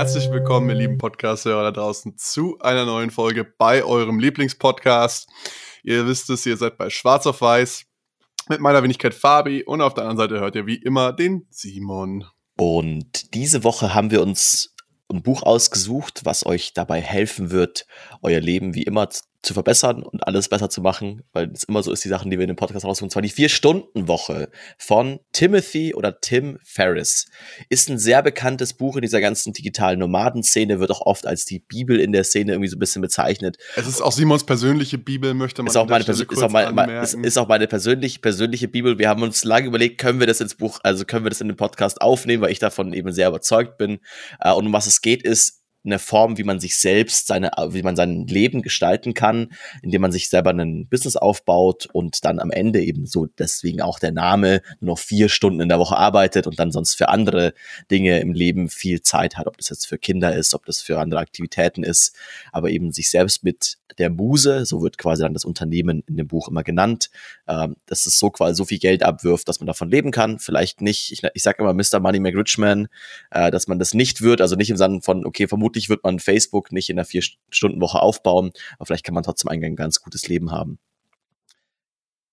Herzlich willkommen, ihr lieben Podcast-Hörer da draußen, zu einer neuen Folge bei eurem Lieblingspodcast. Ihr wisst es, ihr seid bei Schwarz auf Weiß mit meiner Wenigkeit Fabi und auf der anderen Seite hört ihr wie immer den Simon. Und diese Woche haben wir uns ein Buch ausgesucht, was euch dabei helfen wird, euer Leben wie immer zu verbessern und alles besser zu machen, weil es immer so ist, die Sachen, die wir in dem Podcast raussuchen, und zwar die Vier-Stunden-Woche von Timothy oder Tim Ferriss. Ist ein sehr bekanntes Buch in dieser ganzen digitalen Nomadenszene, wird auch oft als die Bibel in der Szene irgendwie so ein bisschen bezeichnet. Es ist auch Simons persönliche Bibel, möchte man ist auch meine, ist auch meine, ist, ist auch meine persönlich, persönliche Bibel. Wir haben uns lange überlegt, können wir das ins Buch, also können wir das in den Podcast aufnehmen, weil ich davon eben sehr überzeugt bin. Äh, und um was es geht, ist, eine Form, wie man sich selbst seine, wie man sein Leben gestalten kann, indem man sich selber ein Business aufbaut und dann am Ende eben so deswegen auch der Name nur noch vier Stunden in der Woche arbeitet und dann sonst für andere Dinge im Leben viel Zeit hat, ob das jetzt für Kinder ist, ob das für andere Aktivitäten ist, aber eben sich selbst mit der Muse, so wird quasi dann das Unternehmen in dem Buch immer genannt, ähm, dass es so quasi so viel Geld abwirft, dass man davon leben kann. Vielleicht nicht, ich, ich sage immer Mr. Money McRichman, äh, dass man das nicht wird, also nicht im Sinne von, okay, vermutlich wird man Facebook nicht in einer Vier-Stunden-Woche aufbauen, aber vielleicht kann man trotzdem ein ganz gutes Leben haben.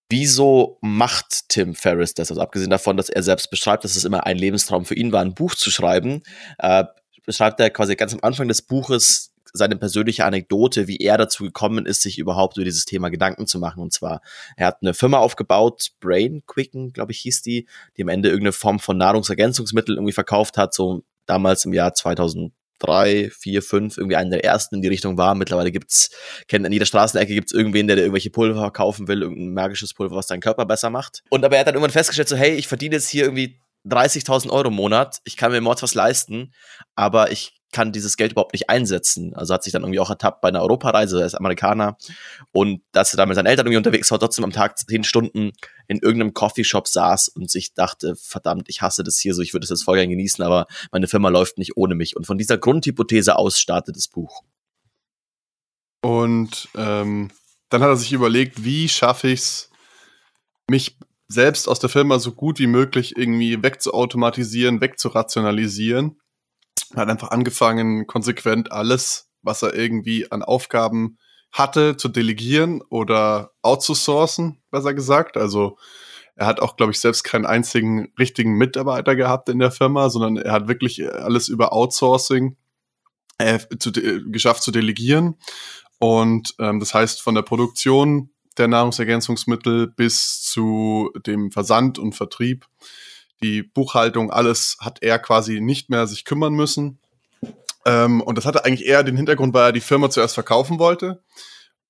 Wieso macht Tim Ferriss das? Also abgesehen davon, dass er selbst beschreibt, dass es immer ein Lebenstraum für ihn war, ein Buch zu schreiben, äh, beschreibt er quasi ganz am Anfang des Buches seine persönliche Anekdote, wie er dazu gekommen ist, sich überhaupt über dieses Thema Gedanken zu machen. Und zwar, er hat eine Firma aufgebaut, Brain Quicken, glaube ich, hieß die, die am Ende irgendeine Form von Nahrungsergänzungsmittel irgendwie verkauft hat, so damals im Jahr 2000 drei, vier, fünf, irgendwie einen der ersten in die Richtung war. Mittlerweile gibt's, kennt an jeder Straßenecke gibt's irgendwen, der, der irgendwelche Pulver verkaufen will, irgendein magisches Pulver, was deinen Körper besser macht. Und aber er hat dann irgendwann festgestellt, so, hey, ich verdiene jetzt hier irgendwie 30.000 Euro im Monat, ich kann mir Mords was leisten, aber ich kann dieses Geld überhaupt nicht einsetzen. Also hat sich dann irgendwie auch ertappt bei einer Europareise, er ist Amerikaner und dass er da mit seinen Eltern irgendwie unterwegs war, trotzdem am Tag zehn Stunden in irgendeinem Coffeeshop saß und sich dachte, verdammt, ich hasse das hier so, ich würde es jetzt voll gerne genießen, aber meine Firma läuft nicht ohne mich. Und von dieser Grundhypothese aus startet das Buch. Und ähm, dann hat er sich überlegt, wie schaffe ich es, mich selbst aus der Firma so gut wie möglich irgendwie wegzuautomatisieren, wegzurationalisieren er hat einfach angefangen, konsequent alles, was er irgendwie an Aufgaben hatte, zu delegieren oder outzusourcen, besser gesagt. Also er hat auch, glaube ich, selbst keinen einzigen richtigen Mitarbeiter gehabt in der Firma, sondern er hat wirklich alles über Outsourcing äh, zu, geschafft zu delegieren. Und ähm, das heißt, von der Produktion der Nahrungsergänzungsmittel bis zu dem Versand und Vertrieb die Buchhaltung, alles hat er quasi nicht mehr sich kümmern müssen. Ähm, und das hatte eigentlich eher den Hintergrund, weil er die Firma zuerst verkaufen wollte.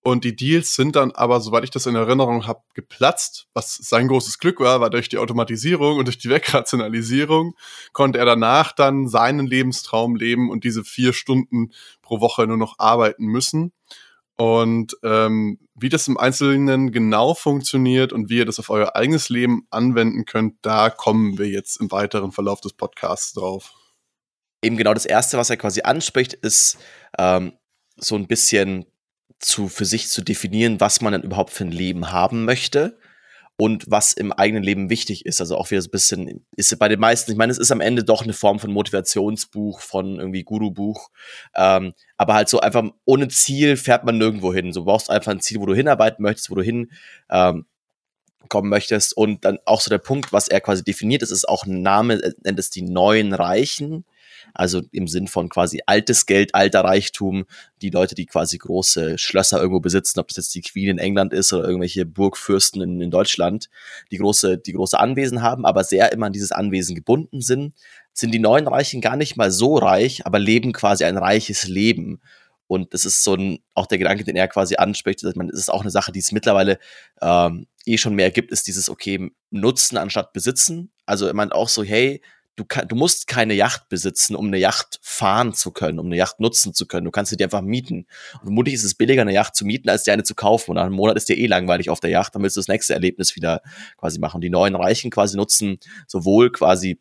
Und die Deals sind dann aber, soweit ich das in Erinnerung habe, geplatzt, was sein großes Glück war, weil durch die Automatisierung und durch die Wegrationalisierung konnte er danach dann seinen Lebenstraum leben und diese vier Stunden pro Woche nur noch arbeiten müssen. Und ähm, wie das im Einzelnen genau funktioniert und wie ihr das auf euer eigenes Leben anwenden könnt, da kommen wir jetzt im weiteren Verlauf des Podcasts drauf. Eben genau das Erste, was er quasi anspricht, ist ähm, so ein bisschen zu, für sich zu definieren, was man dann überhaupt für ein Leben haben möchte und was im eigenen Leben wichtig ist. Also auch wieder so ein bisschen, ist bei den meisten, ich meine, es ist am Ende doch eine Form von Motivationsbuch, von irgendwie Guru-Buch. Ähm, aber halt so einfach ohne Ziel fährt man nirgendwo hin. So, brauchst einfach ein Ziel, wo du hinarbeiten möchtest, wo du hin ähm, kommen möchtest. Und dann auch so der Punkt, was er quasi definiert, ist, ist auch ein Name, nennt es die neuen Reichen. Also im Sinn von quasi altes Geld, alter Reichtum, die Leute, die quasi große Schlösser irgendwo besitzen, ob das jetzt die Queen in England ist oder irgendwelche Burgfürsten in, in Deutschland, die große, die große Anwesen haben, aber sehr immer an dieses Anwesen gebunden sind, sind die neuen Reichen gar nicht mal so reich, aber leben quasi ein reiches Leben. Und das ist so ein, auch der Gedanke, den er quasi anspricht, dass man, das ist auch eine Sache, die es mittlerweile ähm, eh schon mehr gibt, ist dieses, okay, Nutzen anstatt Besitzen. Also man auch so, hey, du, kann, du musst keine Yacht besitzen, um eine Yacht fahren zu können, um eine Yacht nutzen zu können. Du kannst sie dir einfach mieten. Und vermutlich ist es billiger, eine Yacht zu mieten, als dir eine zu kaufen. Und nach einem Monat ist dir eh langweilig auf der Yacht, dann willst du das nächste Erlebnis wieder quasi machen. Die neuen Reichen quasi nutzen sowohl quasi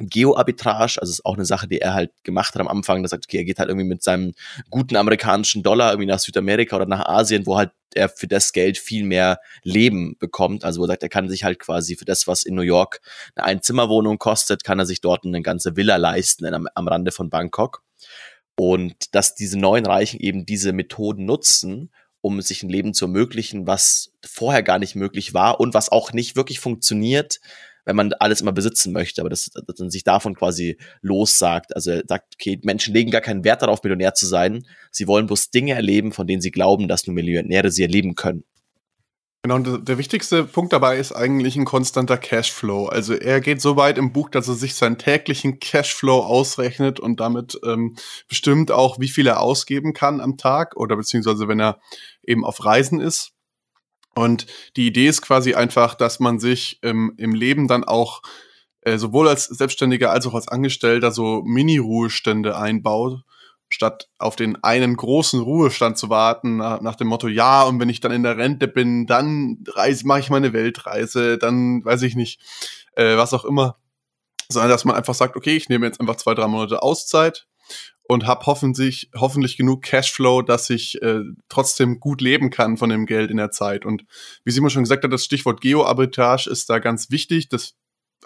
Geo-Arbitrage, also ist auch eine Sache, die er halt gemacht hat am Anfang. Da sagt, okay, er geht halt irgendwie mit seinem guten amerikanischen Dollar irgendwie nach Südamerika oder nach Asien, wo halt er für das Geld viel mehr Leben bekommt. Also wo er sagt, er kann sich halt quasi für das, was in New York eine Einzimmerwohnung kostet, kann er sich dort eine ganze Villa leisten am, am Rande von Bangkok. Und dass diese neuen Reichen eben diese Methoden nutzen, um sich ein Leben zu ermöglichen, was vorher gar nicht möglich war und was auch nicht wirklich funktioniert, wenn man alles immer besitzen möchte, aber dass, dass man sich davon quasi lossagt. Also er sagt, okay, Menschen legen gar keinen Wert darauf, Millionär zu sein. Sie wollen bloß Dinge erleben, von denen sie glauben, dass nur Millionäre sie erleben können. Genau, und der wichtigste Punkt dabei ist eigentlich ein konstanter Cashflow. Also er geht so weit im Buch, dass er sich seinen täglichen Cashflow ausrechnet und damit ähm, bestimmt auch, wie viel er ausgeben kann am Tag oder beziehungsweise wenn er eben auf Reisen ist. Und die Idee ist quasi einfach, dass man sich ähm, im Leben dann auch äh, sowohl als Selbstständiger als auch als Angestellter so Mini-Ruhestände einbaut, statt auf den einen großen Ruhestand zu warten, nach, nach, dem Motto, ja, und wenn ich dann in der Rente bin, dann mache ich meine Weltreise, dann weiß ich nicht, äh, was auch immer. Sondern dass man einfach sagt, okay, ich nehme jetzt einfach zwei, drei Monate Auszeit und habe hoffentlich, hoffentlich genug Cashflow, dass ich äh, trotzdem gut leben kann von dem Geld in der Zeit. Und wie Simon schon gesagt hat, das Stichwort Geo-Arbitrage ist da ganz wichtig. Das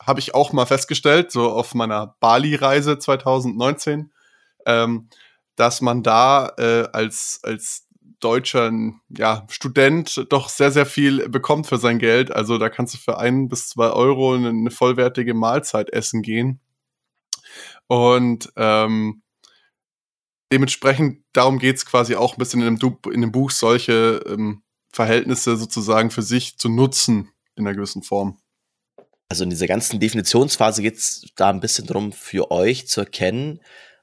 habe ich auch mal festgestellt, so auf meiner Bali-Reise 2019, ähm, dass man da äh, als, als deutscher ja, Student doch sehr, sehr viel bekommt für sein Geld. Also da kannst du für ein bis zwei Euro eine, eine vollwertige Mahlzeit essen gehen. Und ähm, dementsprechend, darum geht's quasi auch ein bisschen in dem, in dem Buch, solche ähm, Verhältnisse sozusagen für sich zu nutzen in einer gewissen Form. Also in dieser ganzen Definitionsphase geht's da ein bisschen darum, für euch zu erkennen,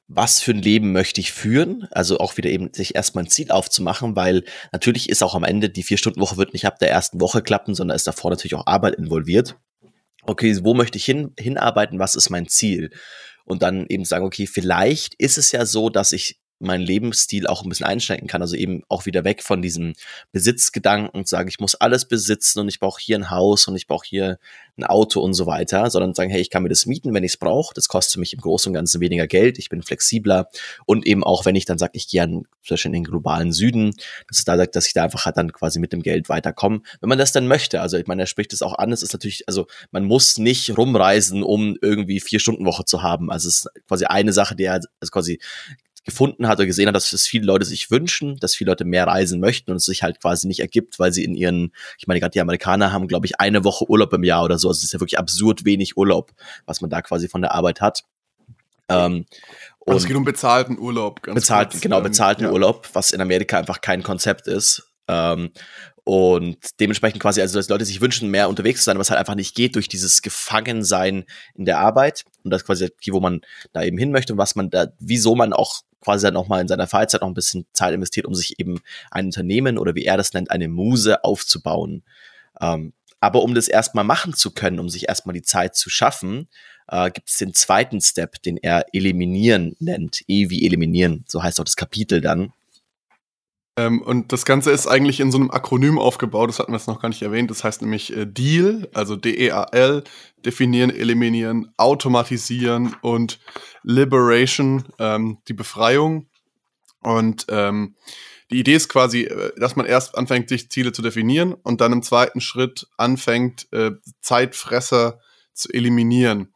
was für ein Leben möchte ich führen? Also auch wieder eben sich erstmal ein Ziel aufzumachen, weil natürlich ist auch am Ende die Vier-Stunden-Woche wird nicht ab der ersten Woche klappen, sondern ist davor natürlich auch Arbeit involviert. Okay, wo möchte ich hin, hinarbeiten? Was ist mein Ziel? Und dann eben sagen, okay, vielleicht ist es ja so, dass ich meinen Lebensstil auch ein bisschen einschränken kann. Also eben auch wieder weg von diesem Besitzgedanken und sagen, ich muss alles besitzen und ich brauche hier ein Haus und ich brauche hier ein Auto und so weiter, sondern sagen, hey, ich kann mir das mieten, wenn ich es brauche. Das kostet mich im Großen und Ganzen weniger Geld. Ich bin flexibler. Und eben auch, wenn ich dann sage, ich gehe an, zum Beispiel in den globalen Süden, dass da dass ich da einfach halt dann quasi mit dem Geld weiterkomme, wenn man das dann möchte. Also ich meine, er spricht es auch an. Es ist natürlich, also man muss nicht rumreisen, um irgendwie vier Stunden Woche zu haben. Also es ist quasi eine Sache, die er also quasi gefunden hat oder gesehen hat, dass es viele Leute sich wünschen, dass viele Leute mehr reisen möchten und es sich halt quasi nicht ergibt, weil sie in ihren, ich meine, gerade die Amerikaner haben, glaube ich, eine Woche Urlaub im Jahr oder so. Also es ist ja wirklich absurd wenig Urlaub, was man da quasi von der Arbeit hat. Ähm, und also es geht um bezahlten Urlaub. Ganz bezahlt, kurz. genau, ähm, bezahlten ja. Urlaub, was in Amerika einfach kein Konzept ist. Ähm, und dementsprechend quasi, also dass Leute sich wünschen, mehr unterwegs zu sein, was halt einfach nicht geht durch dieses Gefangensein in der Arbeit. Und das quasi, wo man da eben hin möchte und was man da, wieso man auch quasi dann auch mal in seiner Freizeit noch ein bisschen Zeit investiert, um sich eben ein Unternehmen oder wie er das nennt, eine Muse aufzubauen. Ähm, aber um das erstmal machen zu können, um sich erstmal die Zeit zu schaffen, äh, gibt es den zweiten Step, den er eliminieren nennt. E wie eliminieren, so heißt auch das Kapitel dann. Ähm, und das Ganze ist eigentlich in so einem Akronym aufgebaut, das hatten wir jetzt noch gar nicht erwähnt. Das heißt nämlich äh, DEAL, also D-E-A-L, definieren, eliminieren, automatisieren und Liberation, ähm, die Befreiung. Und ähm, die Idee ist quasi, äh, dass man erst anfängt, sich Ziele zu definieren und dann im zweiten Schritt anfängt, äh, Zeitfresser zu eliminieren.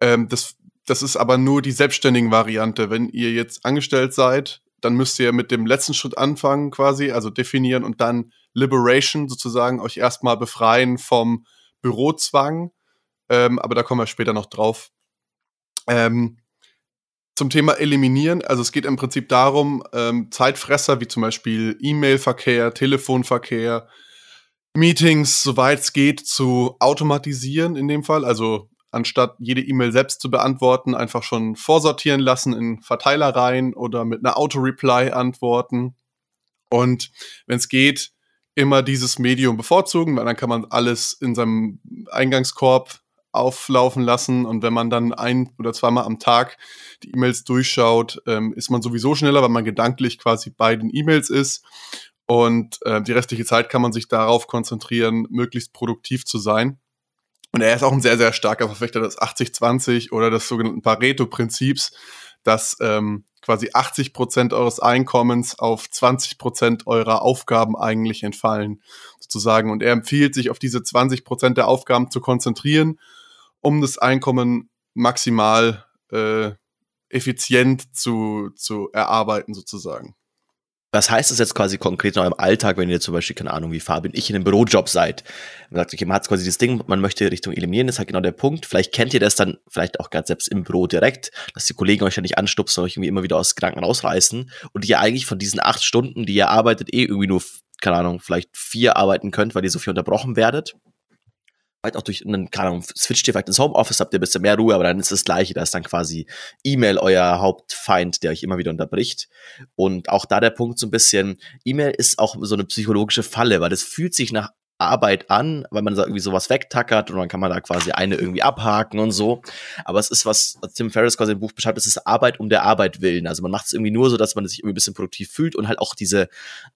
Ähm, das, das ist aber nur die selbstständigen Variante. Wenn ihr jetzt angestellt seid, dann müsst ihr mit dem letzten Schritt anfangen quasi, also definieren und dann Liberation sozusagen euch erstmal befreien vom Bürozwang. Ähm, aber da kommen wir später noch drauf. Ähm, zum Thema Eliminieren, also es geht im Prinzip darum, ähm, Zeitfresser wie zum Beispiel E-Mail-Verkehr, Telefonverkehr, Meetings, soweit es geht, zu automatisieren in dem Fall. Also anstatt jede E-Mail selbst zu beantworten, einfach schon vorsortieren lassen in Verteilereien oder mit einer Auto-Reply antworten. Und wenn es geht, immer dieses Medium bevorzugen, weil dann kann man alles in seinem Eingangskorb auflaufen lassen und wenn man dann ein oder zweimal am Tag die E-Mails durchschaut, ähm, ist man sowieso schneller, weil man gedanklich quasi bei den E-Mails ist und äh, die restliche Zeit kann man sich darauf konzentrieren, möglichst produktiv zu sein. Und er ist auch ein sehr, sehr starker Verfechter des 80-20 oder des sogenannten Pareto-Prinzips, dass ähm, quasi 80 Prozent eures Einkommens auf 20 Prozent eurer Aufgaben eigentlich entfallen, sozusagen. Und er empfiehlt sich auf diese 20 Prozent der Aufgaben zu konzentrieren, um das Einkommen maximal äh, effizient zu, zu erarbeiten, sozusagen. Was heißt das jetzt quasi konkret in eurem Alltag, wenn ihr zum Beispiel, keine Ahnung, wie Fabian, ich in einem Bürojob seid? Man sagt, okay, man hat quasi das Ding, man möchte Richtung eliminieren, das ist halt genau der Punkt. Vielleicht kennt ihr das dann, vielleicht auch gerade selbst im Büro direkt, dass die Kollegen euch ja nicht anstupsen, euch irgendwie immer wieder aus Gedanken rausreißen und ihr eigentlich von diesen acht Stunden, die ihr arbeitet, eh irgendwie nur, keine Ahnung, vielleicht vier arbeiten könnt, weil ihr so viel unterbrochen werdet vielleicht auch durch einen, keine Ahnung, switcht ihr vielleicht ins Homeoffice, habt ihr ein bisschen mehr Ruhe, aber dann ist das Gleiche, da ist dann quasi E-Mail euer Hauptfeind, der euch immer wieder unterbricht. Und auch da der Punkt so ein bisschen, E-Mail ist auch so eine psychologische Falle, weil das fühlt sich nach Arbeit an, weil man da irgendwie sowas wegtackert und dann kann man da quasi eine irgendwie abhaken und so. Aber es ist was, Tim Ferriss quasi im Buch beschreibt, es ist Arbeit um der Arbeit willen. Also man macht es irgendwie nur so, dass man sich irgendwie ein bisschen produktiv fühlt und halt auch diese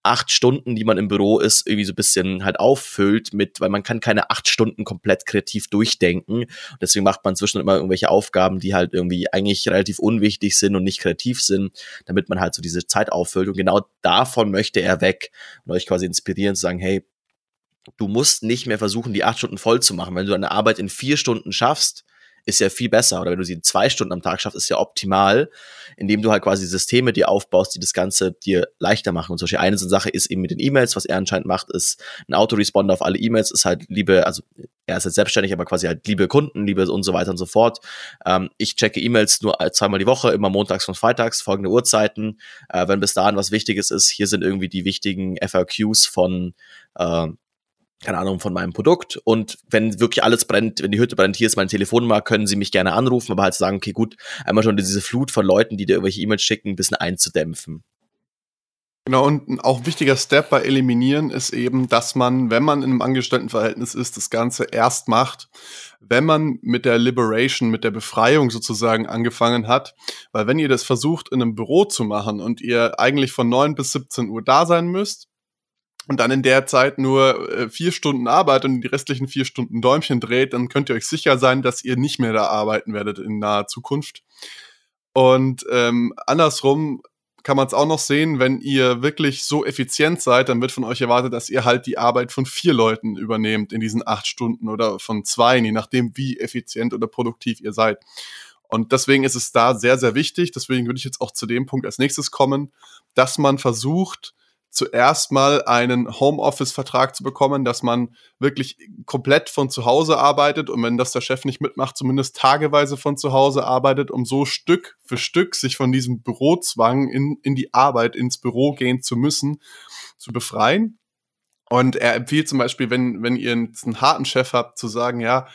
acht Stunden, die man im Büro ist, irgendwie so ein bisschen halt auffüllt mit, weil man kann keine acht Stunden komplett kreativ durchdenken. Und deswegen macht man zwischen immer irgendwelche Aufgaben, die halt irgendwie eigentlich relativ unwichtig sind und nicht kreativ sind, damit man halt so diese Zeit auffüllt. Und genau davon möchte er weg und euch quasi inspirieren, zu sagen, hey, du musst nicht mehr versuchen, die acht Stunden voll zu machen. Wenn du deine Arbeit in vier Stunden schaffst, ist ja viel besser. Oder wenn du sie in zwei Stunden am Tag schaffst, ist ja optimal, indem du halt quasi Systeme dir aufbaust, die das Ganze dir leichter machen. Und zum Beispiel eine Sache ist eben mit den E-Mails, was er anscheinend macht, ist ein Autoresponder auf alle E-Mails, ist halt liebe, also er ist jetzt selbstständig, aber quasi halt liebe Kunden, liebe und so weiter und so fort. Ähm, ich checke E-Mails nur zweimal die Woche, immer montags und freitags, folgende Uhrzeiten. Äh, wenn bis dahin was Wichtiges ist, hier sind irgendwie die wichtigen FAQs von äh, keine Ahnung, von meinem Produkt. Und wenn wirklich alles brennt, wenn die Hütte brennt, hier ist meine Telefonnummer, können Sie mich gerne anrufen, aber halt sagen, okay, gut, einmal schon diese Flut von Leuten, die dir irgendwelche E-Mails schicken, ein bisschen einzudämpfen. Genau, und auch ein wichtiger Step bei Eliminieren ist eben, dass man, wenn man in einem Angestelltenverhältnis ist, das Ganze erst macht, wenn man mit der Liberation, mit der Befreiung sozusagen angefangen hat. Weil wenn ihr das versucht, in einem Büro zu machen und ihr eigentlich von 9 bis 17 Uhr da sein müsst, und dann in der Zeit nur äh, vier Stunden arbeitet und die restlichen vier Stunden Däumchen dreht, dann könnt ihr euch sicher sein, dass ihr nicht mehr da arbeiten werdet in naher Zukunft. Und ähm, andersrum kann man es auch noch sehen, wenn ihr wirklich so effizient seid, dann wird von euch erwartet, dass ihr halt die Arbeit von vier Leuten übernehmt in diesen acht Stunden oder von zwei, je nachdem, wie effizient oder produktiv ihr seid. Und deswegen ist es da sehr, sehr wichtig, deswegen würde ich jetzt auch zu dem Punkt als nächstes kommen, dass man versucht, zuerst mal einen Homeoffice-Vertrag zu bekommen, dass man wirklich komplett von zu Hause arbeitet und wenn das der Chef nicht mitmacht, zumindest tageweise von zu Hause arbeitet, um so Stück für Stück sich von diesem Bürozwang in, in die Arbeit, ins Büro gehen zu müssen, zu befreien. Und er empfiehlt zum Beispiel, wenn, wenn ihr einen harten Chef habt, zu sagen, ja,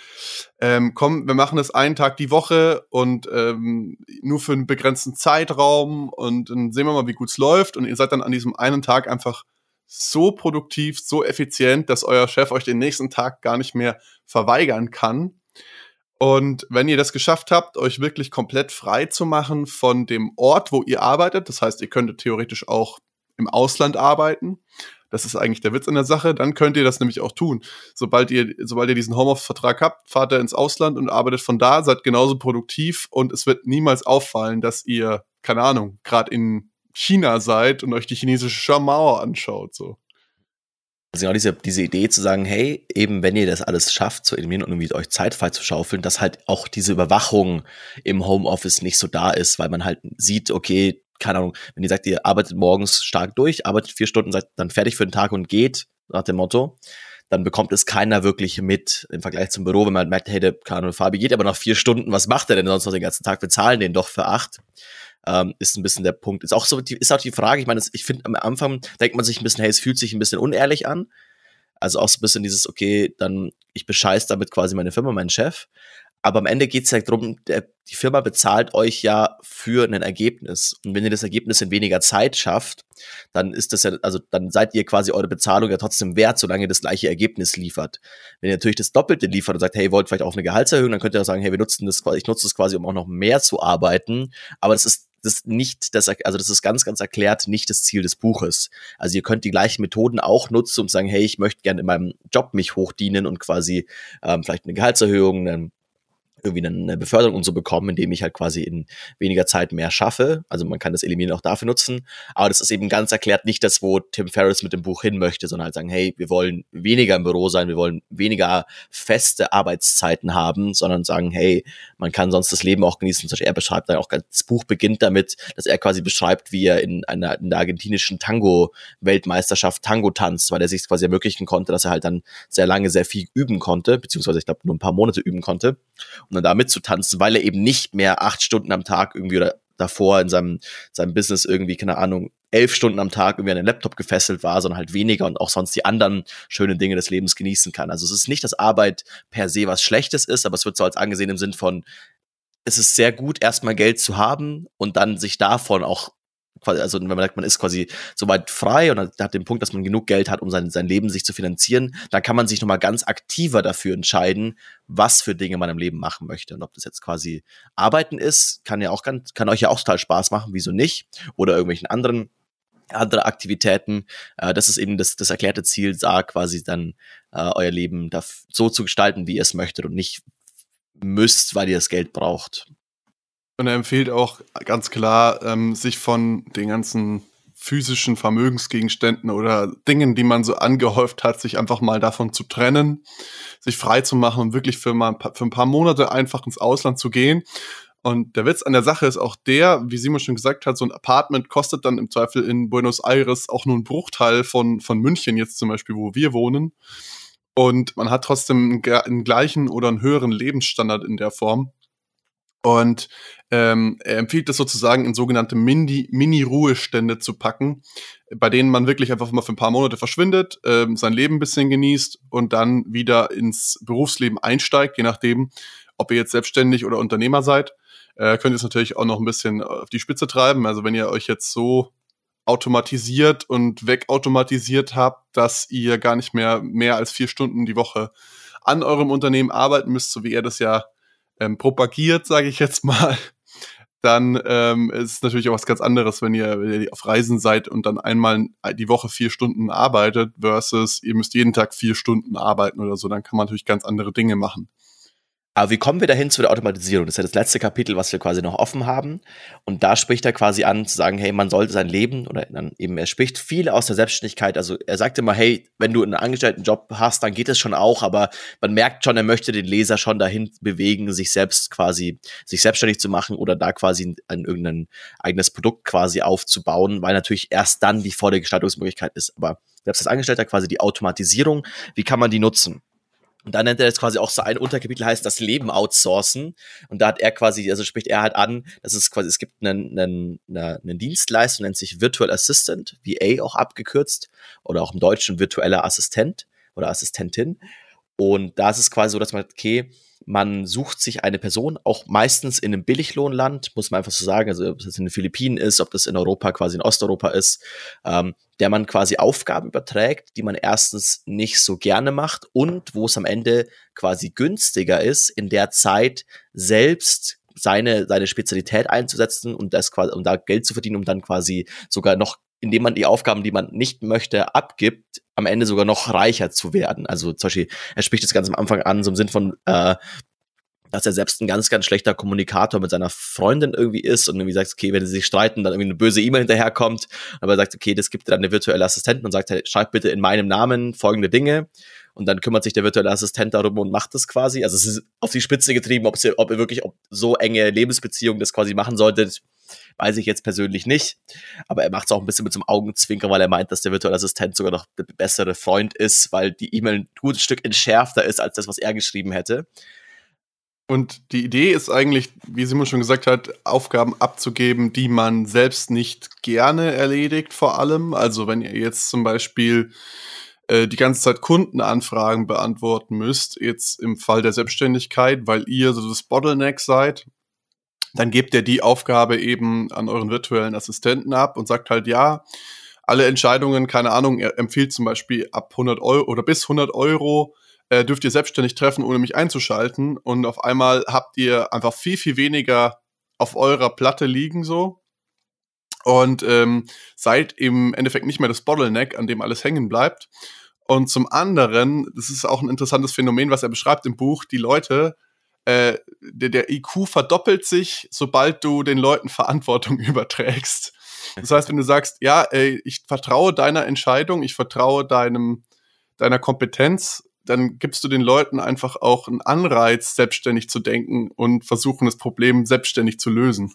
ähm, komm, wir machen das einen Tag die Woche und ähm, nur für einen begrenzten Zeitraum und dann sehen wir mal, wie gut es läuft. Und ihr seid dann an diesem einen Tag einfach so produktiv, so effizient, dass euer Chef euch den nächsten Tag gar nicht mehr verweigern kann. Und wenn ihr das geschafft habt, euch wirklich komplett frei zu machen von dem Ort, wo ihr arbeitet, das heißt, ihr könntet theoretisch auch im Ausland arbeiten, das ist eigentlich der Witz in der Sache. Dann könnt ihr das nämlich auch tun. Sobald ihr, sobald ihr diesen Homeoffice-Vertrag habt, fahrt ihr ins Ausland und arbeitet von da, seid genauso produktiv und es wird niemals auffallen, dass ihr, keine Ahnung, gerade in China seid und euch die chinesische Mauer anschaut, so. Also genau diese, diese Idee zu sagen, hey, eben wenn ihr das alles schafft zu eliminieren und irgendwie euch Zeit frei zu schaufeln, dass halt auch diese Überwachung im Homeoffice nicht so da ist, weil man halt sieht, okay, keine Ahnung, wenn ihr sagt, ihr arbeitet morgens stark durch, arbeitet vier Stunden, seid dann fertig für den Tag und geht, nach dem Motto, dann bekommt es keiner wirklich mit im Vergleich zum Büro, wenn man merkt, hey, der Ahnung, Fabi geht aber nach vier Stunden, was macht er denn sonst noch den ganzen Tag? Wir zahlen den doch für acht. Ähm, ist ein bisschen der Punkt. Ist auch so, die, ist auch die Frage, ich meine, ich finde am Anfang denkt man sich ein bisschen, hey, es fühlt sich ein bisschen unehrlich an. Also auch so ein bisschen dieses, okay, dann ich bescheiß damit quasi meine Firma, meinen Chef. Aber am Ende geht es ja darum, der, die Firma bezahlt euch ja für ein Ergebnis. Und wenn ihr das Ergebnis in weniger Zeit schafft, dann ist das ja, also dann seid ihr quasi eure Bezahlung ja trotzdem wert, solange ihr das gleiche Ergebnis liefert. Wenn ihr natürlich das Doppelte liefert und sagt, hey, ihr wollt vielleicht auch eine Gehaltserhöhung, dann könnt ihr auch sagen, hey, wir nutzen das quasi, ich nutze das quasi, um auch noch mehr zu arbeiten. Aber das ist das nicht das, also das ist ganz, ganz erklärt nicht das Ziel des Buches. Also ihr könnt die gleichen Methoden auch nutzen, zu sagen, hey, ich möchte gerne in meinem Job mich hochdienen und quasi ähm, vielleicht eine Gehaltserhöhung, einen irgendwie eine Beförderung und so bekommen, indem ich halt quasi in weniger Zeit mehr schaffe. Also man kann das Eliminieren auch dafür nutzen. Aber das ist eben ganz erklärt nicht das, wo Tim Ferriss mit dem Buch hin möchte, sondern halt sagen, hey, wir wollen weniger im Büro sein, wir wollen weniger feste Arbeitszeiten haben, sondern sagen, hey, man kann sonst das Leben auch genießen. Zum Beispiel er beschreibt dann auch, das Buch beginnt damit, dass er quasi beschreibt, wie er in einer, in der argentinischen Tango-Weltmeisterschaft Tango tanzt, weil er sich quasi ermöglichen konnte, dass er halt dann sehr lange sehr viel üben konnte, beziehungsweise ich glaube nur ein paar Monate üben konnte dann da mitzutanzen, weil er eben nicht mehr acht Stunden am Tag irgendwie oder davor in seinem, seinem Business irgendwie, keine Ahnung, elf Stunden am Tag irgendwie an den Laptop gefesselt war, sondern halt weniger und auch sonst die anderen schönen Dinge des Lebens genießen kann. Also es ist nicht, dass Arbeit per se was Schlechtes ist, aber es wird so als angesehen im Sinn von, es ist sehr gut, erstmal Geld zu haben und dann sich davon auch also wenn man sagt, man ist quasi soweit frei und hat den Punkt, dass man genug Geld hat, um sein, sein Leben sich zu finanzieren, dann kann man sich nochmal ganz aktiver dafür entscheiden, was für Dinge man im Leben machen möchte. Und ob das jetzt quasi Arbeiten ist, kann ja auch ganz, kann euch ja auch total Spaß machen, wieso nicht? Oder irgendwelchen anderen andere Aktivitäten. Äh, das ist eben das, das erklärte Ziel, da quasi dann äh, euer Leben so zu gestalten, wie ihr es möchtet und nicht müsst, weil ihr das Geld braucht. Und er empfiehlt auch ganz klar, ähm, sich von den ganzen physischen Vermögensgegenständen oder Dingen, die man so angehäuft hat, sich einfach mal davon zu trennen, sich frei zu machen und wirklich für, mal, für ein paar Monate einfach ins Ausland zu gehen. Und der Witz an der Sache ist auch der, wie Simon schon gesagt hat, so ein Apartment kostet dann im Zweifel in Buenos Aires auch nur einen Bruchteil von, von München jetzt zum Beispiel, wo wir wohnen. Und man hat trotzdem einen, einen gleichen oder einen höheren Lebensstandard in der Form. Und ähm, er empfiehlt es sozusagen in sogenannte Mini-Ruhestände zu packen, bei denen man wirklich einfach mal für ein paar Monate verschwindet, ähm, sein Leben ein bisschen genießt und dann wieder ins Berufsleben einsteigt, je nachdem, ob ihr jetzt selbstständig oder Unternehmer seid. Äh, könnt ihr es natürlich auch noch ein bisschen auf die Spitze treiben. Also wenn ihr euch jetzt so automatisiert und wegautomatisiert habt, dass ihr gar nicht mehr mehr als vier Stunden die Woche an eurem Unternehmen arbeiten müsst, so wie er das ja ähm, propagiert, sage ich jetzt mal, dann ähm, ist es natürlich auch was ganz anderes, wenn ihr, wenn ihr auf Reisen seid und dann einmal die Woche vier Stunden arbeitet versus ihr müsst jeden Tag vier Stunden arbeiten oder so. Dann kann man natürlich ganz andere Dinge machen. Aber wie kommen wir dahin zu der Automatisierung? Das ist ja das letzte Kapitel, was wir quasi noch offen haben. Und da spricht er quasi an, zu sagen, hey, man sollte sein Leben oder dann eben, er spricht viel aus der Selbstständigkeit. Also er sagt immer, hey, wenn du einen Angestelltenjob hast, dann geht es schon auch, aber man merkt schon, er möchte den Leser schon dahin bewegen, sich selbst quasi, sich selbstständig zu machen oder da quasi ein, irgendein eigenes Produkt quasi aufzubauen, weil natürlich erst dann die volle Gestaltungsmöglichkeit ist. Aber selbst als Angestellter quasi die Automatisierung, wie kann man die nutzen? Und dann nennt er jetzt quasi auch so ein Unterkapitel heißt das Leben outsourcen. Und da hat er quasi, also spricht er halt an, dass es quasi, es gibt einen, einen, einen Dienstleister, nennt sich Virtual Assistant, VA auch abgekürzt, oder auch im Deutschen virtueller Assistent oder Assistentin. Und da ist es quasi so, dass man, okay, man sucht sich eine Person, auch meistens in einem Billiglohnland, muss man einfach so sagen, also ob das in den Philippinen ist, ob das in Europa, quasi in Osteuropa ist, ähm, der man quasi Aufgaben überträgt, die man erstens nicht so gerne macht und wo es am Ende quasi günstiger ist, in der Zeit selbst seine, seine Spezialität einzusetzen und das quasi, um da Geld zu verdienen, um dann quasi sogar noch indem man die Aufgaben, die man nicht möchte, abgibt, am Ende sogar noch reicher zu werden. Also zum Beispiel, er spricht das ganz am Anfang an, so im Sinn von, äh, dass er selbst ein ganz, ganz schlechter Kommunikator mit seiner Freundin irgendwie ist und irgendwie sagt, okay, wenn sie sich streiten, dann irgendwie eine böse E-Mail hinterherkommt, aber er sagt, okay, das gibt dann eine virtuelle Assistentin und sagt, hey, schreib bitte in meinem Namen folgende Dinge und dann kümmert sich der virtuelle Assistent darum und macht das quasi. Also es ist auf die Spitze getrieben, ob, sie, ob er wirklich ob so enge Lebensbeziehungen das quasi machen sollte, weiß ich jetzt persönlich nicht. Aber er macht es auch ein bisschen mit so einem Augenzwinker, weil er meint, dass der virtuelle Assistent sogar noch der bessere Freund ist, weil die E-Mail ein gutes Stück entschärfter ist als das, was er geschrieben hätte. Und die Idee ist eigentlich, wie Simon schon gesagt hat, Aufgaben abzugeben, die man selbst nicht gerne erledigt, vor allem. Also wenn ihr jetzt zum Beispiel äh, die ganze Zeit Kundenanfragen beantworten müsst, jetzt im Fall der Selbstständigkeit, weil ihr so das Bottleneck seid, dann gebt ihr die Aufgabe eben an euren virtuellen Assistenten ab und sagt halt, ja, alle Entscheidungen, keine Ahnung, er empfiehlt zum Beispiel ab 100 Euro oder bis 100 Euro äh, dürft ihr selbstständig treffen, ohne mich einzuschalten. Und auf einmal habt ihr einfach viel, viel weniger auf eurer Platte liegen so. Und ähm, seid im Endeffekt nicht mehr das Bottleneck, an dem alles hängen bleibt. Und zum anderen, das ist auch ein interessantes Phänomen, was er beschreibt im Buch, die Leute äh, der, der IQ verdoppelt sich, sobald du den Leuten Verantwortung überträgst. Das heißt, wenn du sagst, ja, ey, ich vertraue deiner Entscheidung, ich vertraue deinem, deiner Kompetenz, dann gibst du den Leuten einfach auch einen Anreiz, selbstständig zu denken und versuchen, das Problem selbstständig zu lösen.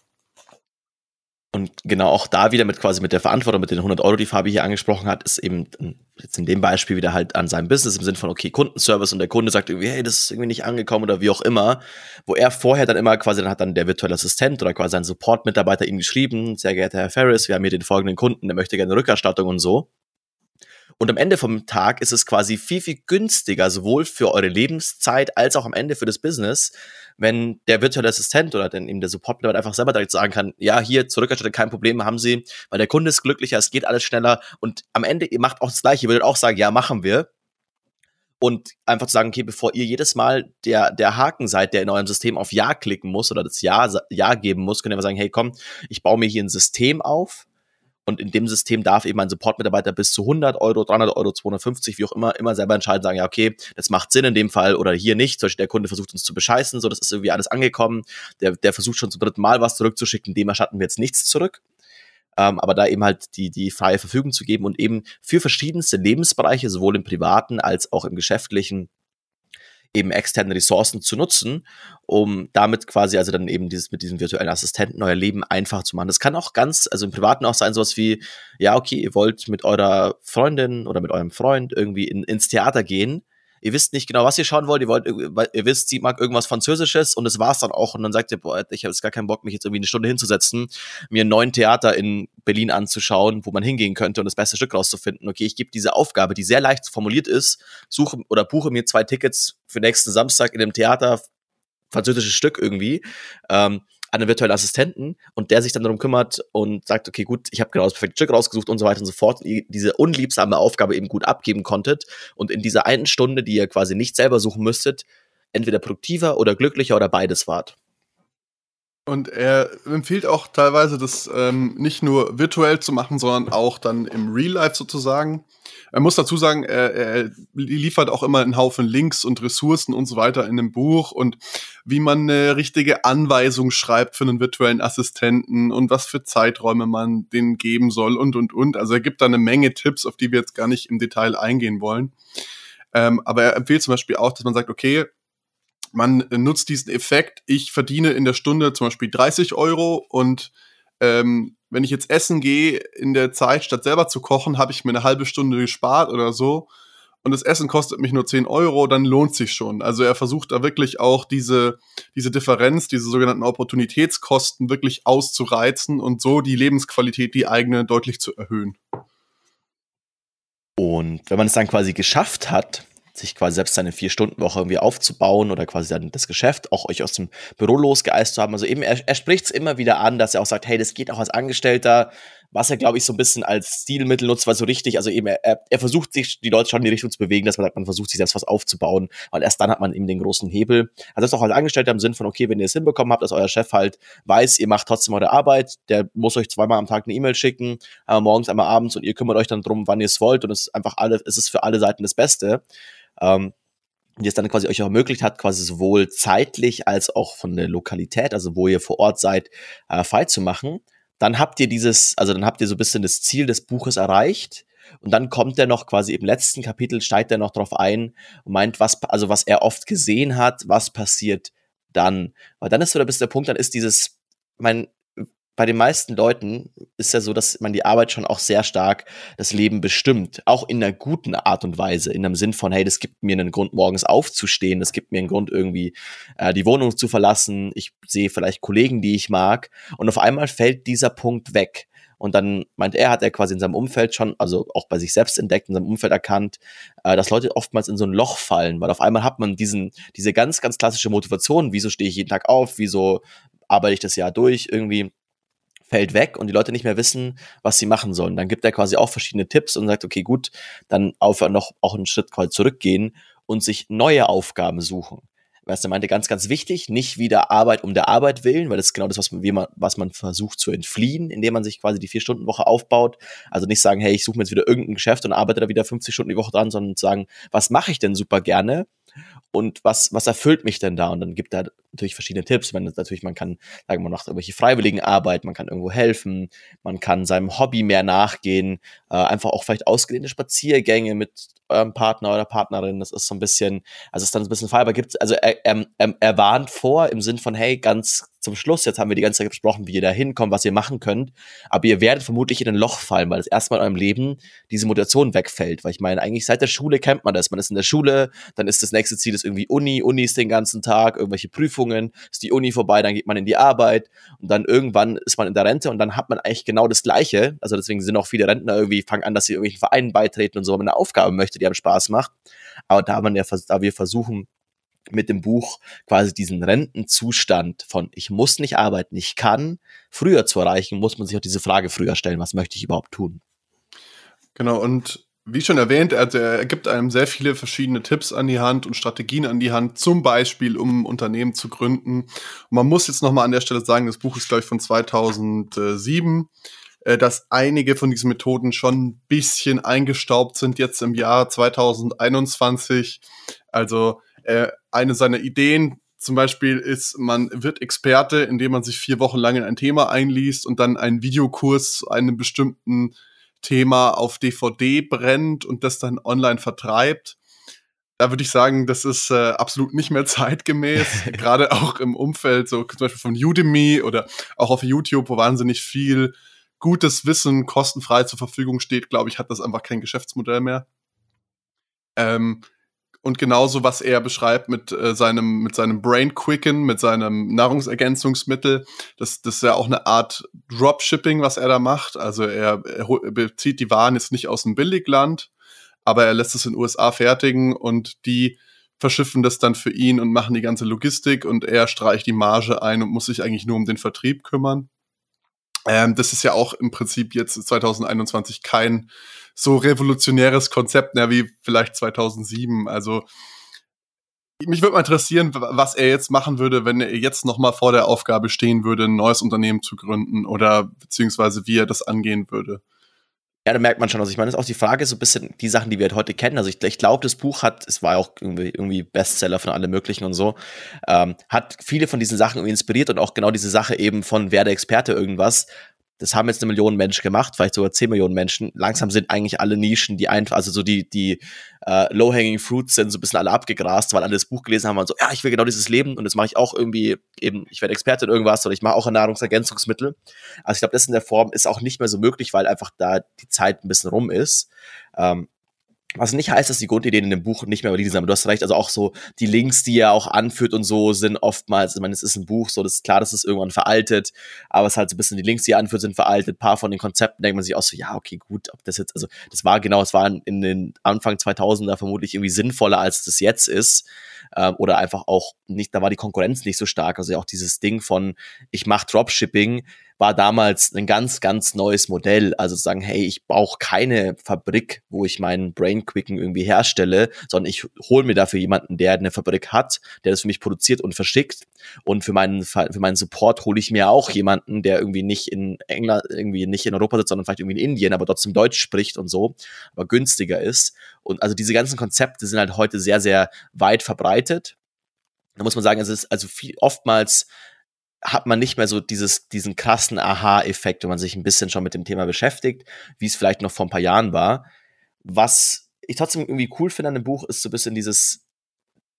Und genau auch da wieder mit quasi mit der Verantwortung, mit den 100 Euro, die Fabi hier angesprochen hat, ist eben jetzt in dem Beispiel wieder halt an seinem Business im Sinne von, okay, Kundenservice und der Kunde sagt irgendwie, hey, das ist irgendwie nicht angekommen oder wie auch immer, wo er vorher dann immer quasi, dann hat dann der virtuelle Assistent oder quasi ein Support-Mitarbeiter ihm geschrieben, sehr geehrter Herr Ferris, wir haben hier den folgenden Kunden, der möchte gerne Rückerstattung und so. Und am Ende vom Tag ist es quasi viel, viel günstiger, sowohl für eure Lebenszeit als auch am Ende für das Business, wenn der virtuelle Assistent oder dann eben der Support einfach selber direkt sagen kann, ja, hier zurückerstattet, kein Problem, haben Sie, weil der Kunde ist glücklicher, es geht alles schneller. Und am Ende, ihr macht auch das Gleiche, ihr würdet auch sagen, ja, machen wir. Und einfach zu sagen, okay, bevor ihr jedes Mal der, der Haken seid, der in eurem System auf Ja klicken muss oder das Ja, ja geben muss, könnt ihr einfach sagen, hey, komm, ich baue mir hier ein System auf, und in dem System darf eben ein Support-Mitarbeiter bis zu 100 Euro, 300 Euro, 250, wie auch immer, immer selber entscheiden, sagen, ja, okay, das macht Sinn in dem Fall oder hier nicht. Zum Beispiel der Kunde versucht uns zu bescheißen, so, das ist irgendwie alles angekommen. Der, der versucht schon zum dritten Mal was zurückzuschicken, dem erstatten wir jetzt nichts zurück. Ähm, aber da eben halt die, die freie Verfügung zu geben und eben für verschiedenste Lebensbereiche, sowohl im privaten als auch im geschäftlichen, eben externe Ressourcen zu nutzen, um damit quasi also dann eben dieses mit diesem virtuellen Assistenten euer Leben einfach zu machen. Das kann auch ganz, also im Privaten auch sein, sowas wie, ja, okay, ihr wollt mit eurer Freundin oder mit eurem Freund irgendwie in, ins Theater gehen ihr wisst nicht genau, was ihr schauen wollt, ihr wollt, ihr wisst, sie mag irgendwas Französisches und das war's dann auch. Und dann sagt ihr, boah, ich habe jetzt gar keinen Bock, mich jetzt irgendwie eine Stunde hinzusetzen, mir einen neuen Theater in Berlin anzuschauen, wo man hingehen könnte und das beste Stück rauszufinden. Okay, ich gebe diese Aufgabe, die sehr leicht formuliert ist, suche oder buche mir zwei Tickets für nächsten Samstag in dem Theater, französisches Stück irgendwie. Ähm, einen virtuellen Assistenten und der sich dann darum kümmert und sagt, okay, gut, ich habe genau das perfekte Stück rausgesucht und so weiter und so fort, und ihr diese unliebsame Aufgabe eben gut abgeben konntet und in dieser einen Stunde, die ihr quasi nicht selber suchen müsstet, entweder produktiver oder glücklicher oder beides wart. Und er empfiehlt auch teilweise, das ähm, nicht nur virtuell zu machen, sondern auch dann im Real Life sozusagen. Er muss dazu sagen, er, er liefert auch immer einen Haufen Links und Ressourcen und so weiter in dem Buch und wie man eine richtige Anweisung schreibt für einen virtuellen Assistenten und was für Zeiträume man den geben soll und und und. Also er gibt da eine Menge Tipps, auf die wir jetzt gar nicht im Detail eingehen wollen. Ähm, aber er empfiehlt zum Beispiel auch, dass man sagt, okay, man nutzt diesen Effekt, ich verdiene in der Stunde zum Beispiel 30 Euro und ähm, wenn ich jetzt essen gehe in der Zeit, statt selber zu kochen, habe ich mir eine halbe Stunde gespart oder so und das Essen kostet mich nur 10 Euro, dann lohnt sich schon. Also er versucht da wirklich auch diese, diese Differenz, diese sogenannten Opportunitätskosten wirklich auszureizen und so die Lebensqualität, die eigene, deutlich zu erhöhen. Und wenn man es dann quasi geschafft hat, sich quasi selbst seine Vier-Stunden-Woche irgendwie aufzubauen oder quasi dann das Geschäft auch euch aus dem Büro losgeeist zu haben. Also eben, er, er spricht es immer wieder an, dass er auch sagt, hey, das geht auch als Angestellter, was er, glaube ich, so ein bisschen als Stilmittel nutzt, weil so richtig, also eben, er, er versucht sich, die Leute schon in die Richtung zu bewegen, dass man sagt, man versucht sich selbst was aufzubauen, weil erst dann hat man eben den großen Hebel. Also das ist auch als Angestellter im Sinn von, okay, wenn ihr es hinbekommen habt, dass euer Chef halt weiß, ihr macht trotzdem eure Arbeit, der muss euch zweimal am Tag eine E-Mail schicken, einmal morgens, einmal abends und ihr kümmert euch dann drum, wann ihr es wollt und es ist einfach alle, es ist für alle Seiten das Beste ähm, die es dann quasi euch auch ermöglicht hat, quasi sowohl zeitlich als auch von der Lokalität, also wo ihr vor Ort seid, äh, frei zu machen. Dann habt ihr dieses, also dann habt ihr so ein bisschen das Ziel des Buches erreicht. Und dann kommt er noch quasi im letzten Kapitel, steigt er noch drauf ein und meint, was, also was er oft gesehen hat, was passiert dann. Weil dann ist so bis der Punkt, dann ist dieses, mein, bei den meisten Leuten ist ja so, dass man die Arbeit schon auch sehr stark das Leben bestimmt. Auch in einer guten Art und Weise. In einem Sinn von, hey, das gibt mir einen Grund, morgens aufzustehen. Das gibt mir einen Grund, irgendwie äh, die Wohnung zu verlassen. Ich sehe vielleicht Kollegen, die ich mag. Und auf einmal fällt dieser Punkt weg. Und dann meint er, hat er quasi in seinem Umfeld schon, also auch bei sich selbst entdeckt, in seinem Umfeld erkannt, äh, dass Leute oftmals in so ein Loch fallen, weil auf einmal hat man diesen, diese ganz, ganz klassische Motivation, wieso stehe ich jeden Tag auf, wieso arbeite ich das Jahr durch, irgendwie fällt weg und die Leute nicht mehr wissen, was sie machen sollen. Dann gibt er quasi auch verschiedene Tipps und sagt, okay, gut, dann auf noch auch einen Schritt quasi zurückgehen und sich neue Aufgaben suchen. Was er meinte, ganz, ganz wichtig, nicht wieder Arbeit um der Arbeit willen, weil das ist genau das, was man, was man versucht zu entfliehen, indem man sich quasi die Vier-Stunden-Woche aufbaut. Also nicht sagen, hey, ich suche mir jetzt wieder irgendein Geschäft und arbeite da wieder 50 Stunden die Woche dran, sondern sagen, was mache ich denn super gerne? und was, was erfüllt mich denn da? Und dann gibt er natürlich verschiedene Tipps. Man, natürlich, man kann sagen, man macht irgendwelche freiwilligen Arbeit, man kann irgendwo helfen, man kann seinem Hobby mehr nachgehen, äh, einfach auch vielleicht ausgedehnte Spaziergänge mit eurem Partner oder Partnerin. Das ist so ein bisschen, also ist dann ein bisschen frei, aber gibt also er, er, er warnt vor im Sinn von, hey, ganz zum Schluss, jetzt haben wir die ganze Zeit besprochen, wie ihr da hinkommt, was ihr machen könnt, aber ihr werdet vermutlich in ein Loch fallen, weil das erste Mal in eurem Leben diese Motivation wegfällt, weil ich meine, eigentlich seit der Schule kennt man das, man ist in der Schule, dann ist das nächste Ziel ist irgendwie Uni, Uni ist den ganzen Tag, irgendwelche Prüfungen, ist die Uni vorbei, dann geht man in die Arbeit und dann irgendwann ist man in der Rente und dann hat man eigentlich genau das Gleiche, also deswegen sind auch viele Rentner irgendwie, fangen an, dass sie irgendwelchen Vereinen beitreten und so, wenn man eine Aufgabe möchte, die einem Spaß macht, aber da man ja, da wir versuchen, mit dem Buch quasi diesen Rentenzustand von ich muss nicht arbeiten, ich kann früher zu erreichen, muss man sich auch diese Frage früher stellen, was möchte ich überhaupt tun? Genau, und wie schon erwähnt, er, er gibt einem sehr viele verschiedene Tipps an die Hand und Strategien an die Hand, zum Beispiel, um ein Unternehmen zu gründen. Und man muss jetzt nochmal an der Stelle sagen, das Buch ist, glaube ich, von 2007 äh, dass einige von diesen Methoden schon ein bisschen eingestaubt sind jetzt im Jahr 2021. Also äh, eine seiner Ideen zum Beispiel ist, man wird Experte, indem man sich vier Wochen lang in ein Thema einliest und dann einen Videokurs zu einem bestimmten Thema auf DVD brennt und das dann online vertreibt. Da würde ich sagen, das ist äh, absolut nicht mehr zeitgemäß. Gerade auch im Umfeld, so zum Beispiel von Udemy oder auch auf YouTube, wo wahnsinnig viel gutes Wissen kostenfrei zur Verfügung steht, glaube ich, hat das einfach kein Geschäftsmodell mehr. Ähm, und genauso, was er beschreibt mit äh, seinem, mit seinem Brain Quicken, mit seinem Nahrungsergänzungsmittel, das, das ist ja auch eine Art Dropshipping, was er da macht. Also er, er bezieht die Waren jetzt nicht aus dem Billigland, aber er lässt es in den USA fertigen und die verschiffen das dann für ihn und machen die ganze Logistik und er streicht die Marge ein und muss sich eigentlich nur um den Vertrieb kümmern. Ähm, das ist ja auch im Prinzip jetzt 2021 kein so revolutionäres Konzept mehr wie vielleicht 2007. Also mich würde mal interessieren, was er jetzt machen würde, wenn er jetzt noch mal vor der Aufgabe stehen würde, ein neues Unternehmen zu gründen oder beziehungsweise wie er das angehen würde. Ja, da merkt man schon. Also ich meine, das ist auch die Frage, so ein bisschen die Sachen, die wir halt heute kennen. Also ich, ich glaube, das Buch hat, es war auch irgendwie, irgendwie Bestseller von alle möglichen und so, ähm, hat viele von diesen Sachen irgendwie inspiriert und auch genau diese Sache eben von werde Experte irgendwas das haben jetzt eine Million Menschen gemacht, vielleicht sogar zehn Millionen Menschen. Langsam sind eigentlich alle Nischen, die einfach, also so die, die äh, Low-Hanging Fruits sind so ein bisschen alle abgegrast, weil alle das Buch gelesen haben und so, ja, ich will genau dieses Leben und das mache ich auch irgendwie eben, ich werde Experte in irgendwas oder ich mache auch ein Nahrungsergänzungsmittel. Also ich glaube, das in der Form ist auch nicht mehr so möglich, weil einfach da die Zeit ein bisschen rum ist. Ähm, was nicht heißt, dass die Grundideen in dem Buch nicht mehr valide sind, aber du hast recht, also auch so die Links, die er auch anführt und so, sind oftmals, ich meine, es ist ein Buch, so, das ist klar, dass es irgendwann veraltet, aber es ist halt so ein bisschen, die Links, die er anführt, sind veraltet. Ein paar von den Konzepten denkt man sich auch so, ja, okay, gut, ob das jetzt, also das war genau, es war in den Anfang 2000er vermutlich irgendwie sinnvoller, als das jetzt ist. Ähm, oder einfach auch nicht, da war die Konkurrenz nicht so stark. Also auch dieses Ding von, ich mache Dropshipping, war damals ein ganz, ganz neues Modell. Also sagen, hey, ich brauche keine Fabrik, wo ich meinen Brain Quicken irgendwie herstelle, sondern ich hole mir dafür jemanden, der eine Fabrik hat, der das für mich produziert und verschickt. Und für meinen, für meinen Support hole ich mir auch jemanden, der irgendwie nicht in England, irgendwie nicht in Europa sitzt, sondern vielleicht irgendwie in Indien, aber trotzdem Deutsch spricht und so, aber günstiger ist. Und also diese ganzen Konzepte sind halt heute sehr, sehr weit verbreitet. Da muss man sagen, es ist also viel, oftmals hat man nicht mehr so dieses, diesen krassen Aha-Effekt, wenn man sich ein bisschen schon mit dem Thema beschäftigt, wie es vielleicht noch vor ein paar Jahren war. Was ich trotzdem irgendwie cool finde an dem Buch, ist so ein bisschen dieses,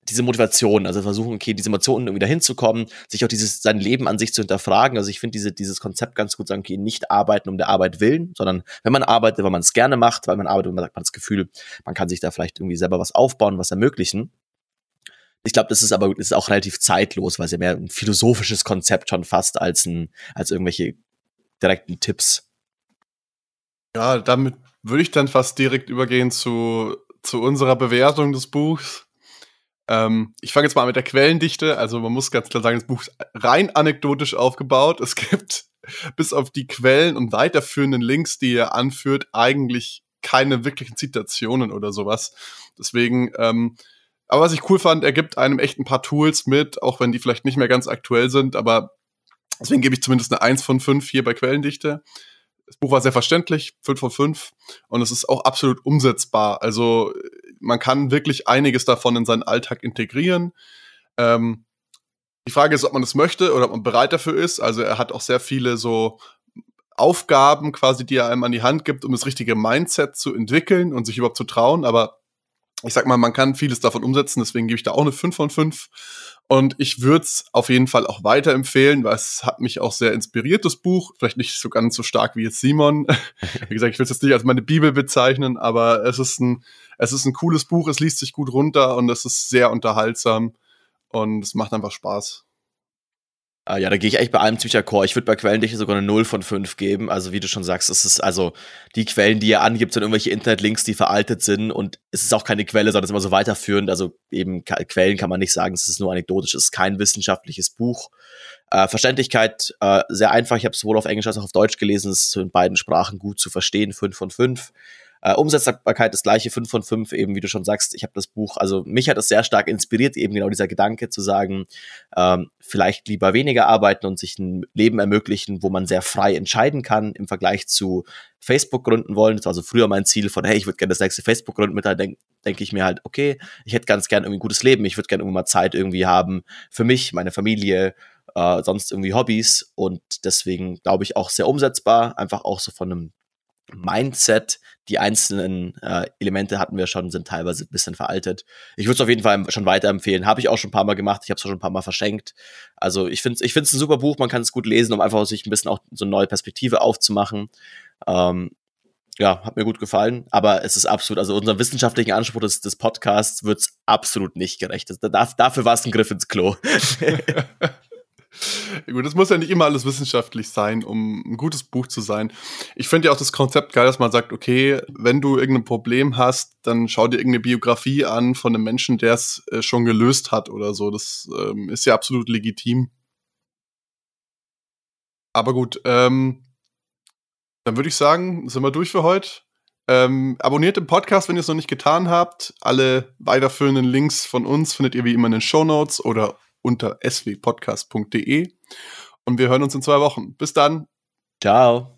diese Motivation, also versuchen, okay, diese Emotionen irgendwie dahin zu kommen, sich auch dieses, sein Leben an sich zu hinterfragen. Also ich finde diese, dieses Konzept ganz gut sagen, okay, nicht arbeiten um der Arbeit willen, sondern wenn man arbeitet, weil man es gerne macht, weil man arbeitet, man hat man das Gefühl, man kann sich da vielleicht irgendwie selber was aufbauen, was ermöglichen. Ich glaube, das ist aber ist auch relativ zeitlos, weil es ja mehr ein philosophisches Konzept schon fast als ein, als irgendwelche direkten Tipps. Ja, damit würde ich dann fast direkt übergehen zu, zu unserer Bewertung des Buchs. Ähm, ich fange jetzt mal mit der Quellendichte. Also man muss ganz klar sagen, das Buch ist rein anekdotisch aufgebaut. Es gibt bis auf die Quellen und weiterführenden Links, die er anführt, eigentlich keine wirklichen Zitationen oder sowas. Deswegen ähm, aber was ich cool fand, er gibt einem echt ein paar Tools mit, auch wenn die vielleicht nicht mehr ganz aktuell sind, aber deswegen gebe ich zumindest eine 1 von 5 hier bei Quellendichte. Das Buch war sehr verständlich, 5 von 5 und es ist auch absolut umsetzbar. Also man kann wirklich einiges davon in seinen Alltag integrieren. Ähm, Die Frage ist, ob man das möchte oder ob man bereit dafür ist. Also er hat auch sehr viele so Aufgaben quasi, die er einem an die Hand gibt, um das richtige Mindset zu entwickeln und sich überhaupt zu trauen. Aber ich sag mal, man kann vieles davon umsetzen, deswegen gebe ich da auch eine 5 von 5. Und ich würde es auf jeden Fall auch weiterempfehlen, weil es hat mich auch sehr inspiriert, das Buch. Vielleicht nicht so ganz so stark wie jetzt Simon. wie gesagt, ich will es jetzt nicht als meine Bibel bezeichnen, aber es ist ein, es ist ein cooles Buch, es liest sich gut runter und es ist sehr unterhaltsam und es macht einfach Spaß. Uh, ja, da gehe ich echt bei allem ziemlich d'accord. Ich würde bei Quellendichte sogar eine 0 von 5 geben. Also, wie du schon sagst, es ist also die Quellen, die er angibt, sind irgendwelche Internetlinks, die veraltet sind und es ist auch keine Quelle, sondern es ist immer so weiterführend. Also, eben Quellen kann man nicht sagen, es ist nur anekdotisch, es ist kein wissenschaftliches Buch. Uh, Verständlichkeit uh, sehr einfach. Ich habe sowohl auf Englisch als auch auf Deutsch gelesen. Es ist in beiden Sprachen gut zu verstehen. 5 von 5. Äh, Umsetzbarkeit das gleiche, 5 von 5, eben wie du schon sagst. Ich habe das Buch, also mich hat das sehr stark inspiriert, eben genau dieser Gedanke zu sagen, ähm, vielleicht lieber weniger arbeiten und sich ein Leben ermöglichen, wo man sehr frei entscheiden kann im Vergleich zu Facebook gründen wollen. Das war also früher mein Ziel von, hey, ich würde gerne das nächste Facebook gründen. Mit da denke denk ich mir halt, okay, ich hätte ganz gern irgendwie ein gutes Leben. Ich würde gerne irgendwie mal Zeit irgendwie haben für mich, meine Familie, äh, sonst irgendwie Hobbys. Und deswegen glaube ich auch sehr umsetzbar, einfach auch so von einem Mindset, die einzelnen äh, Elemente hatten wir schon, sind teilweise ein bisschen veraltet. Ich würde es auf jeden Fall schon weiterempfehlen. Habe ich auch schon ein paar Mal gemacht. Ich habe es auch schon ein paar Mal verschenkt. Also ich finde es ich find's ein super Buch. Man kann es gut lesen, um einfach sich ein bisschen auch so eine neue Perspektive aufzumachen. Ähm, ja, hat mir gut gefallen. Aber es ist absolut, also unserem wissenschaftlichen Anspruch des, des Podcasts wird es absolut nicht gerecht. Das, dafür war es ein Griff ins Klo. Gut, es muss ja nicht immer alles wissenschaftlich sein, um ein gutes Buch zu sein. Ich finde ja auch das Konzept geil, dass man sagt, okay, wenn du irgendein Problem hast, dann schau dir irgendeine Biografie an von einem Menschen, der es äh, schon gelöst hat oder so. Das ähm, ist ja absolut legitim. Aber gut, ähm, dann würde ich sagen, sind wir durch für heute. Ähm, abonniert den Podcast, wenn ihr es noch nicht getan habt. Alle weiterführenden Links von uns findet ihr wie immer in den Show Notes oder unter swpodcast.de. Und wir hören uns in zwei Wochen. Bis dann. Ciao.